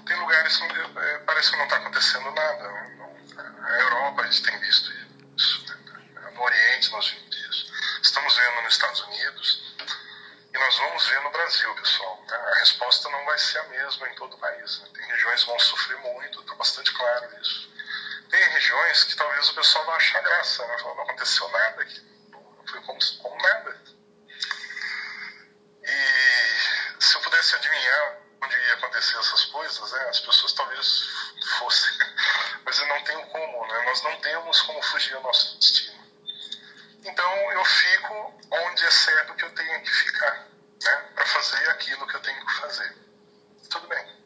Tem lugares onde é, parece que não está acontecendo nada. A Europa, a gente tem visto isso. Né? É, no Oriente, nós vimos isso. Estamos vendo nos Estados Unidos e nós vamos ver no Brasil, pessoal. Né? A resposta não vai ser a mesma em todo o país. Né? Tem regiões que vão sofrer muito, está bastante claro isso. Tem regiões que talvez o pessoal vá achar graça, né? não aconteceu nada aqui, não foi como, como nada se eu pudesse adivinhar onde ia acontecer essas coisas, né, as pessoas talvez fossem. Mas eu não tenho como, né? Nós não temos como fugir ao nosso destino. Então eu fico onde é certo que eu tenho que ficar, né? Para fazer aquilo que eu tenho que fazer. Tudo bem.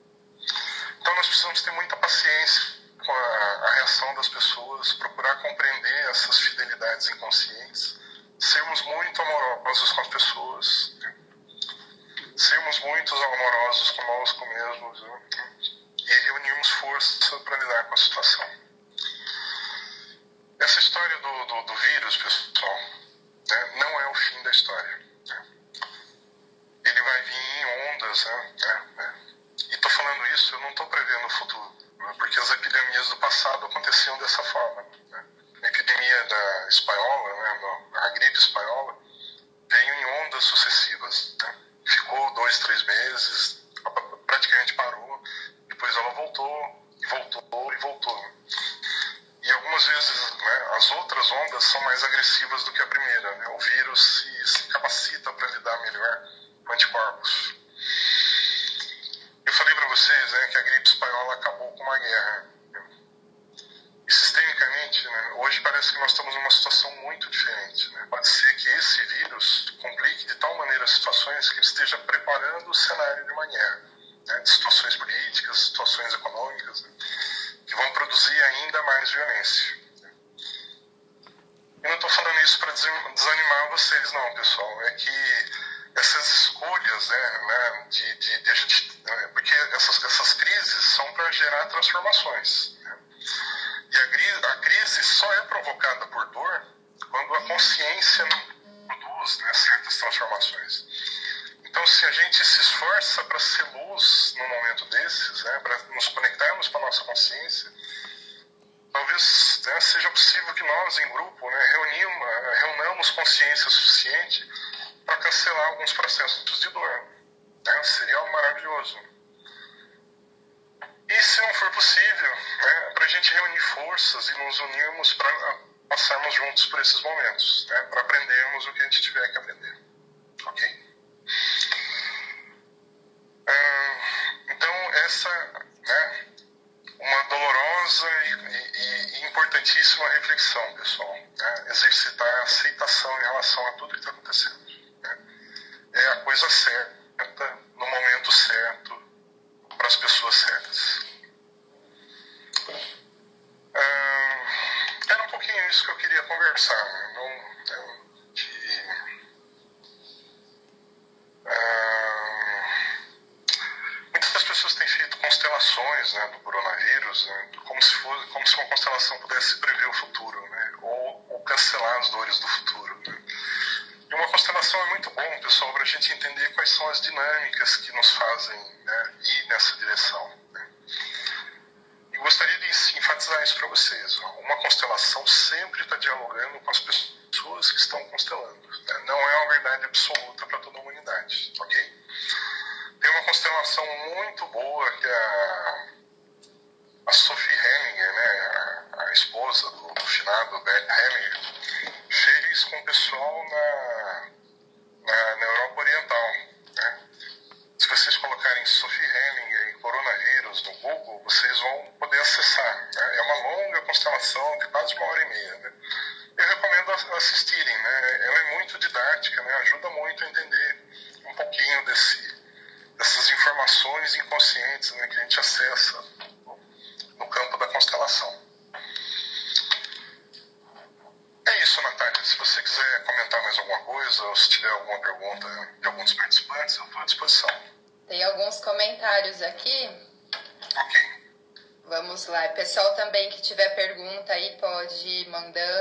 Então nós precisamos ter muita paciência com a, a reação das pessoas, procurar compreender essas fidelidades inconscientes, sermos muito amorosos com as pessoas. Né? sermos muito amorosos conosco mesmos e reunimos forças para lidar com a situação. Essa história do, do, do vírus, pessoal, né, não é o fim da história. que nos fazem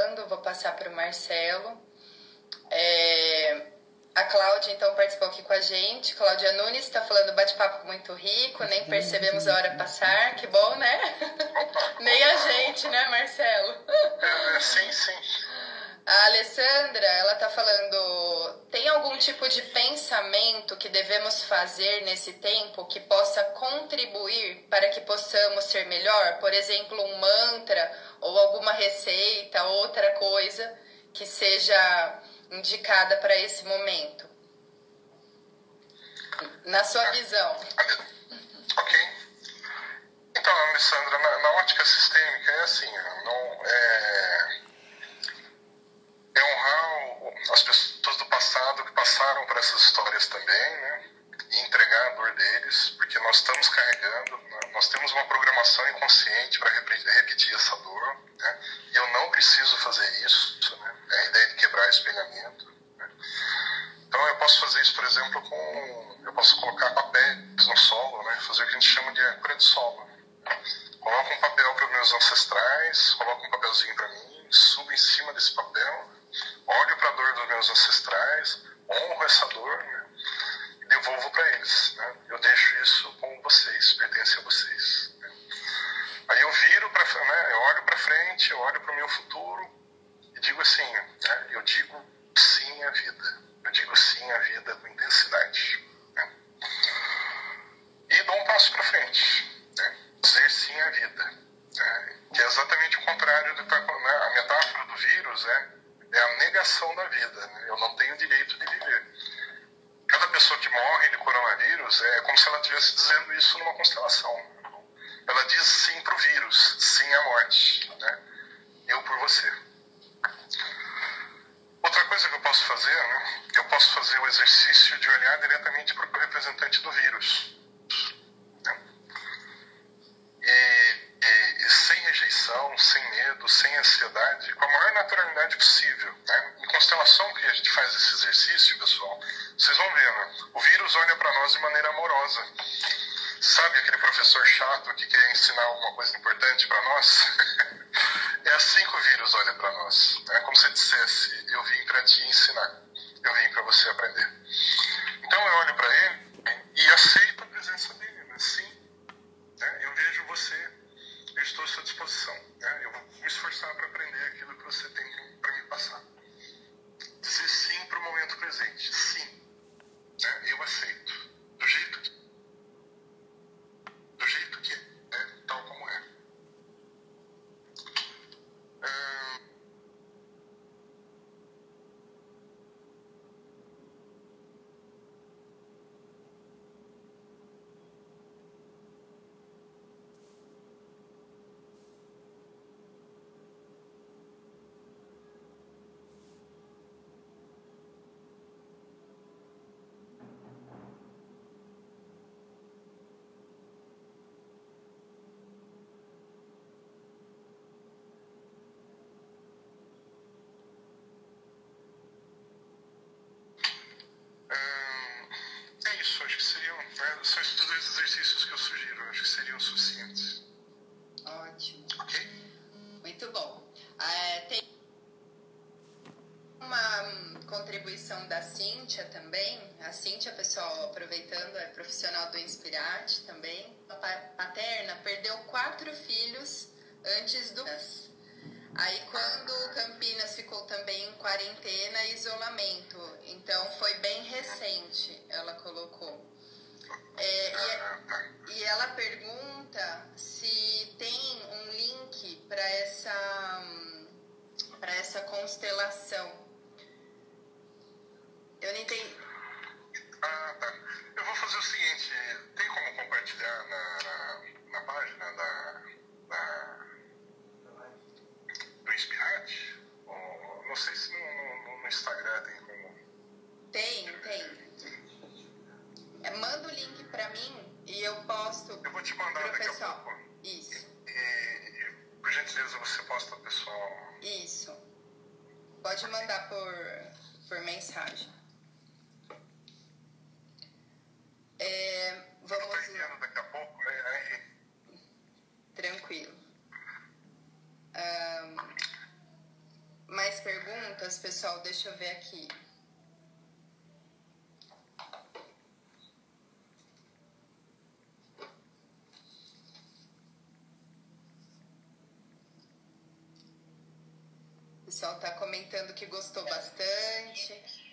participando, vou passar para o Marcelo. É, a Cláudia, então, participou aqui com a gente. Cláudia Nunes está falando bate-papo muito rico, nem percebemos a hora passar. Que bom, né? nem a gente, né, Marcelo? sim, sim. A Alessandra, ela está falando, tem algum tipo de pensamento que devemos fazer nesse tempo que possa contribuir para que possamos ser melhor? Por exemplo, um mantra ou alguma receita, outra coisa que seja indicada para esse momento? Na sua visão. Ok. Então, Alessandra, na, na, ótica sistêmica é assim, não é Cíntia, pessoal, aproveitando, é profissional do Inspirate também. A paterna perdeu quatro filhos antes do. Aí, quando Campinas ficou também em quarentena e isolamento, então foi bem recente, ela colocou. É, e, é, e ela pergunta se tem um link para essa, para essa constelação. Eu não entendi. Ah, tá. Eu vou fazer o seguinte, tem como compartilhar na, na página da, da do Inspirate? Não sei se no, no, no Instagram tem como. Tem, tem. É, manda o link para mim e eu posto. Eu vou te mandar pro daqui pessoal. a pouco. Isso. E, e, por gentileza você posta pessoal. Isso. Pode mandar por, por mensagem. É, vamos lá. daqui a pouco, né? Tranquilo. Um, mais perguntas, pessoal? Deixa eu ver aqui. O pessoal está comentando que gostou bastante.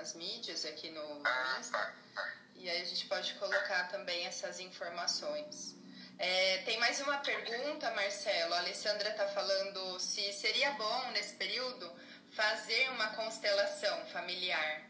nas mídias, aqui no, no Insta. E aí a gente pode colocar também essas informações. É, tem mais uma pergunta, Marcelo. A Alessandra está falando se seria bom nesse período fazer uma constelação familiar.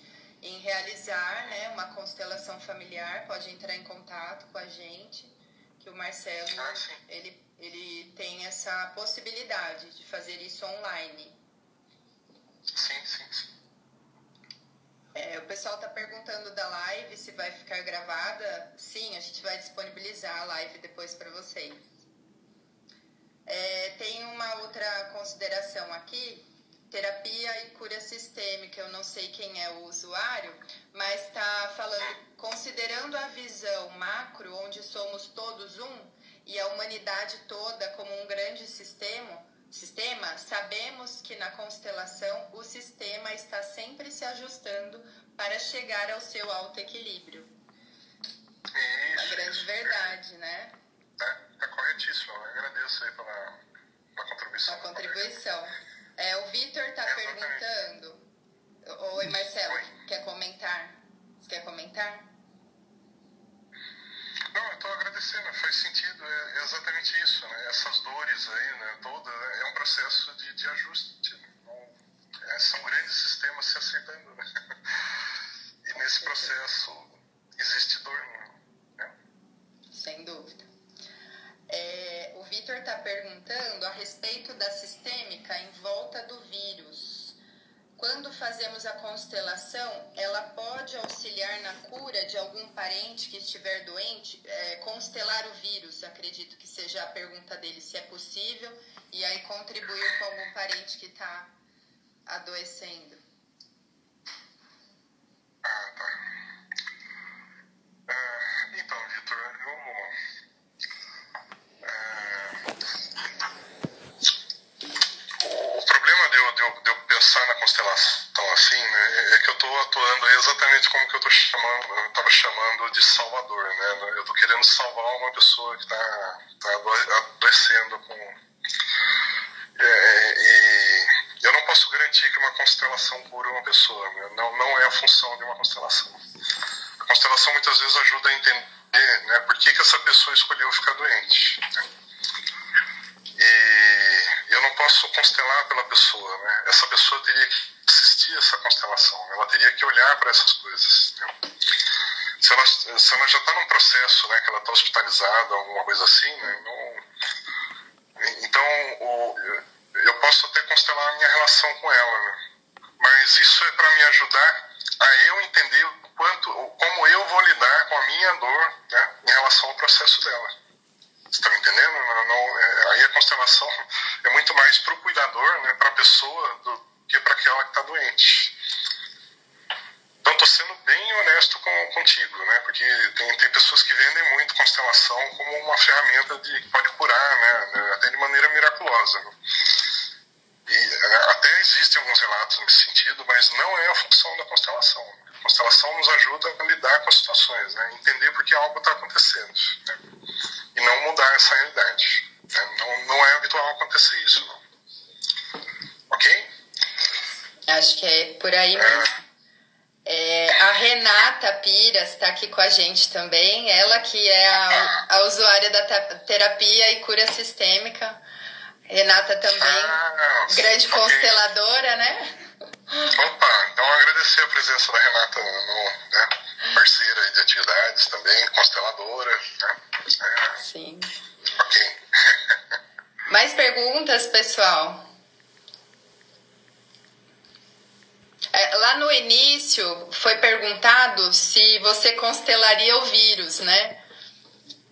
em realizar né, uma constelação familiar pode entrar em contato com a gente, que o Marcelo ah, ele, ele tem essa possibilidade de fazer isso online. Sim, sim, sim. É, o pessoal está perguntando da live se vai ficar gravada. Sim, a gente vai disponibilizar a live depois para vocês. É, tem uma outra consideração aqui terapia e cura sistêmica, eu não sei quem é o usuário, mas está falando, considerando a visão macro, onde somos todos um, e a humanidade toda como um grande sistema, sistema, sabemos que na constelação o sistema está sempre se ajustando para chegar ao seu alto equilíbrio. Isso, Uma grande verdade, né? Tá, tá corretíssimo. Eu agradeço aí pela, pela contribuição. A contribuição. É, o Vitor está perguntando. Oi, Marcelo, Oi. quer comentar? Você quer comentar? Não, eu estou agradecendo, faz sentido, é exatamente isso, né? Essas dores aí, né, toda, é um processo de, de ajuste. Não, é, são grandes sistemas se acertando, né? E nesse processo existe dor, né? Sem dúvida. É, o Vitor está perguntando a respeito da sistêmica em volta do vírus. Quando fazemos a constelação, ela pode auxiliar na cura de algum parente que estiver doente? É, constelar o vírus, acredito que seja a pergunta dele, se é possível, e aí contribuir com algum parente que está adoecendo. Ah, tá. Ah, então, Vitor, eu o problema de eu, de, eu, de eu pensar na constelação assim, né, é que eu estou atuando exatamente como que eu estou chamando, estava chamando de salvador, né? Eu estou querendo salvar uma pessoa que está tá adoecendo com é, e eu não posso garantir que uma constelação cura uma pessoa, né? não, não é a função de uma constelação. A constelação muitas vezes ajuda a entender né, por que, que essa pessoa escolheu ficar doente. Né? E eu não posso constelar pela pessoa, né? Essa pessoa teria que assistir essa constelação, ela teria que olhar para essas coisas. Né? Se, ela, se ela já está num processo, né, que ela está hospitalizada, alguma coisa assim, né, não, então o, eu posso até constelar a minha relação com ela, né? mas isso é para me ajudar a eu entender o quanto, como eu vou lidar com a minha dor né, em relação ao processo dela. Você está me entendendo? Não, não, é, aí a constelação é muito mais para o cuidador, né, para a pessoa, do que para aquela que está doente. Então, estou sendo bem honesto com, contigo, né? Porque tem, tem pessoas que vendem muito constelação como uma ferramenta de, que pode curar, né? até de maneira miraculosa. Né? E é, até existem alguns relatos nesse sentido, mas não é a função da constelação. A constelação nos ajuda a lidar com as situações, né? entender por que algo está acontecendo. Né? E não mudar essa realidade. Né? Não, não é habitual acontecer isso. Não. Ok? Acho que é por aí mesmo. É, a Renata Piras está aqui com a gente também, ela que é a, a usuária da terapia e cura sistêmica. Renata também, ah, grande okay. consteladora, né? Opa, então agradecer a presença da Renata, no, né, parceira de atividades também, consteladora. Né? É, Sim. Ok. Mais perguntas, pessoal? É, lá no início foi perguntado se você constelaria o vírus, né?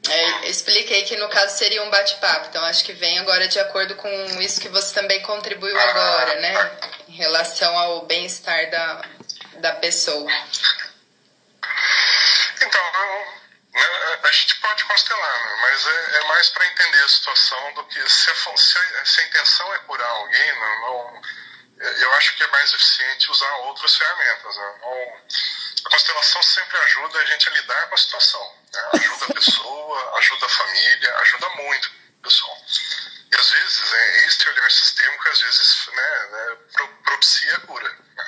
É, expliquei que no caso seria um bate-papo, então acho que vem agora de acordo com isso que você também contribuiu agora, né? Em relação ao bem-estar da, da pessoa. Então, eu, a gente pode constelar, né? mas é, é mais para entender a situação do que se a, se a intenção é curar alguém, não, não, eu acho que é mais eficiente usar outras ferramentas. Né? Não, a constelação sempre ajuda a gente a lidar com a situação. Né? Ajuda a pessoa, ajuda a família, ajuda muito o pessoal. E às vezes, é este olhar sistêmico, às vezes, né, né, propicia a cura. Né?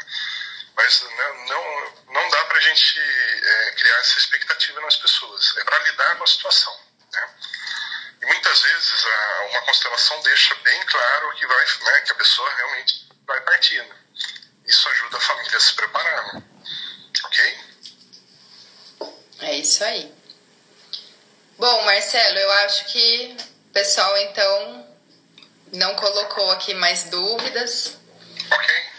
Mas né, não, não dá para a gente é, criar essa expectativa nas pessoas. É para lidar com a situação. Né? E muitas vezes a, uma constelação deixa bem claro que, vai, né, que a pessoa realmente vai partir. Né? Isso ajuda a família a se preparar. Né? Ok? É isso aí. Bom, Marcelo, eu acho que o pessoal então não colocou aqui mais dúvidas. Ok.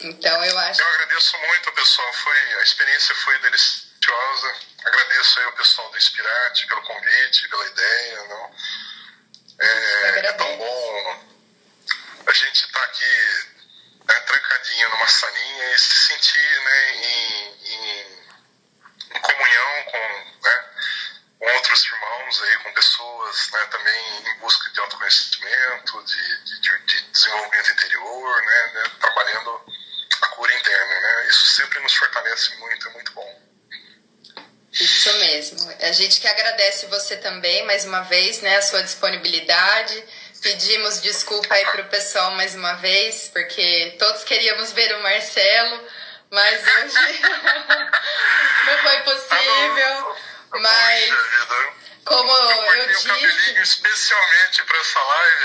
Então eu acho. Eu agradeço muito, pessoal. Foi, a experiência foi deliciosa. Agradeço aí o pessoal do Inspirate pelo convite, pela ideia. Não? É, é tão bom a gente estar tá aqui né, trancadinho numa salinha e se sentir né, em, em, em comunhão com, né, com outros irmãos, aí, com pessoas né, também em busca de autoconhecimento, de, de, de desenvolvimento interior, né, né, trabalhando a cura interna. Né? Isso sempre nos fortalece muito, é muito bom. Isso mesmo. A gente que agradece você também, mais uma vez, né, a sua disponibilidade Pedimos desculpa aí pro pessoal mais uma vez, porque todos queríamos ver o Marcelo, mas hoje não foi possível. Mas como eu, eu disse, especialmente para essa live.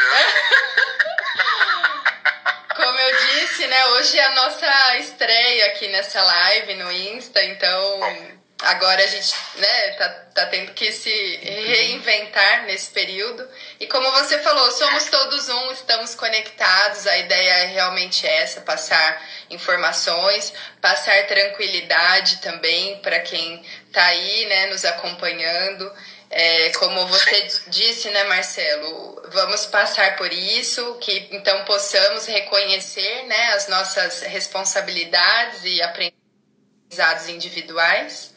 Como eu disse, né, hoje é a nossa estreia aqui nessa live no Insta, então agora a gente né, tá, tá tendo que se reinventar nesse período. E como você falou, somos todos um, estamos conectados. A ideia é realmente essa: passar informações, passar tranquilidade também para quem está aí né, nos acompanhando. É, como você disse, né, Marcelo, vamos passar por isso, que então possamos reconhecer né, as nossas responsabilidades e aprendizados individuais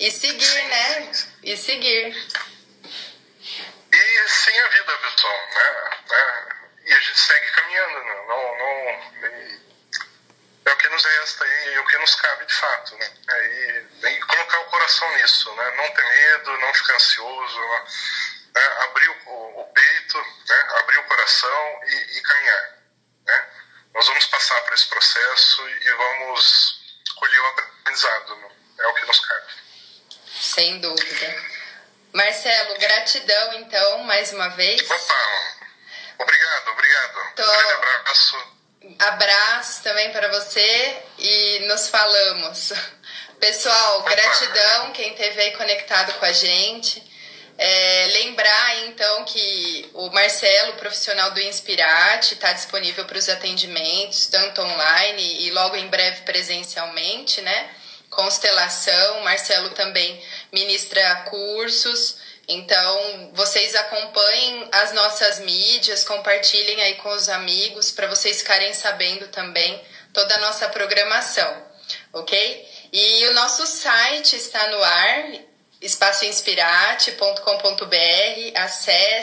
e seguir, sim, né? E seguir. E sim a vida, pessoal, né? É, e a gente segue caminhando, né? não, não, é o que nos resta e é o que nos cabe de fato, né? É, e, e, colocar o coração nisso, né? Não ter medo, não ficar ansioso, né? abrir o, o, peito, né? abrir o coração e, e caminhar, né? Nós vamos passar por esse processo e vamos colher o aprendizado, né? é o que nos cabe. Sem dúvida. Marcelo, gratidão então, mais uma vez. Opa, obrigado, obrigado. Tô... Um abraço. Abraço também para você e nos falamos. Pessoal, Opa. gratidão quem esteve aí conectado com a gente. É, lembrar então que o Marcelo, profissional do Inspirate, está disponível para os atendimentos, tanto online e logo em breve presencialmente, né? Constelação. Marcelo também ministra cursos. Então, vocês acompanhem as nossas mídias, compartilhem aí com os amigos para vocês ficarem sabendo também toda a nossa programação, ok? E o nosso site está no ar, espaçoinspirate.com.br. Acesse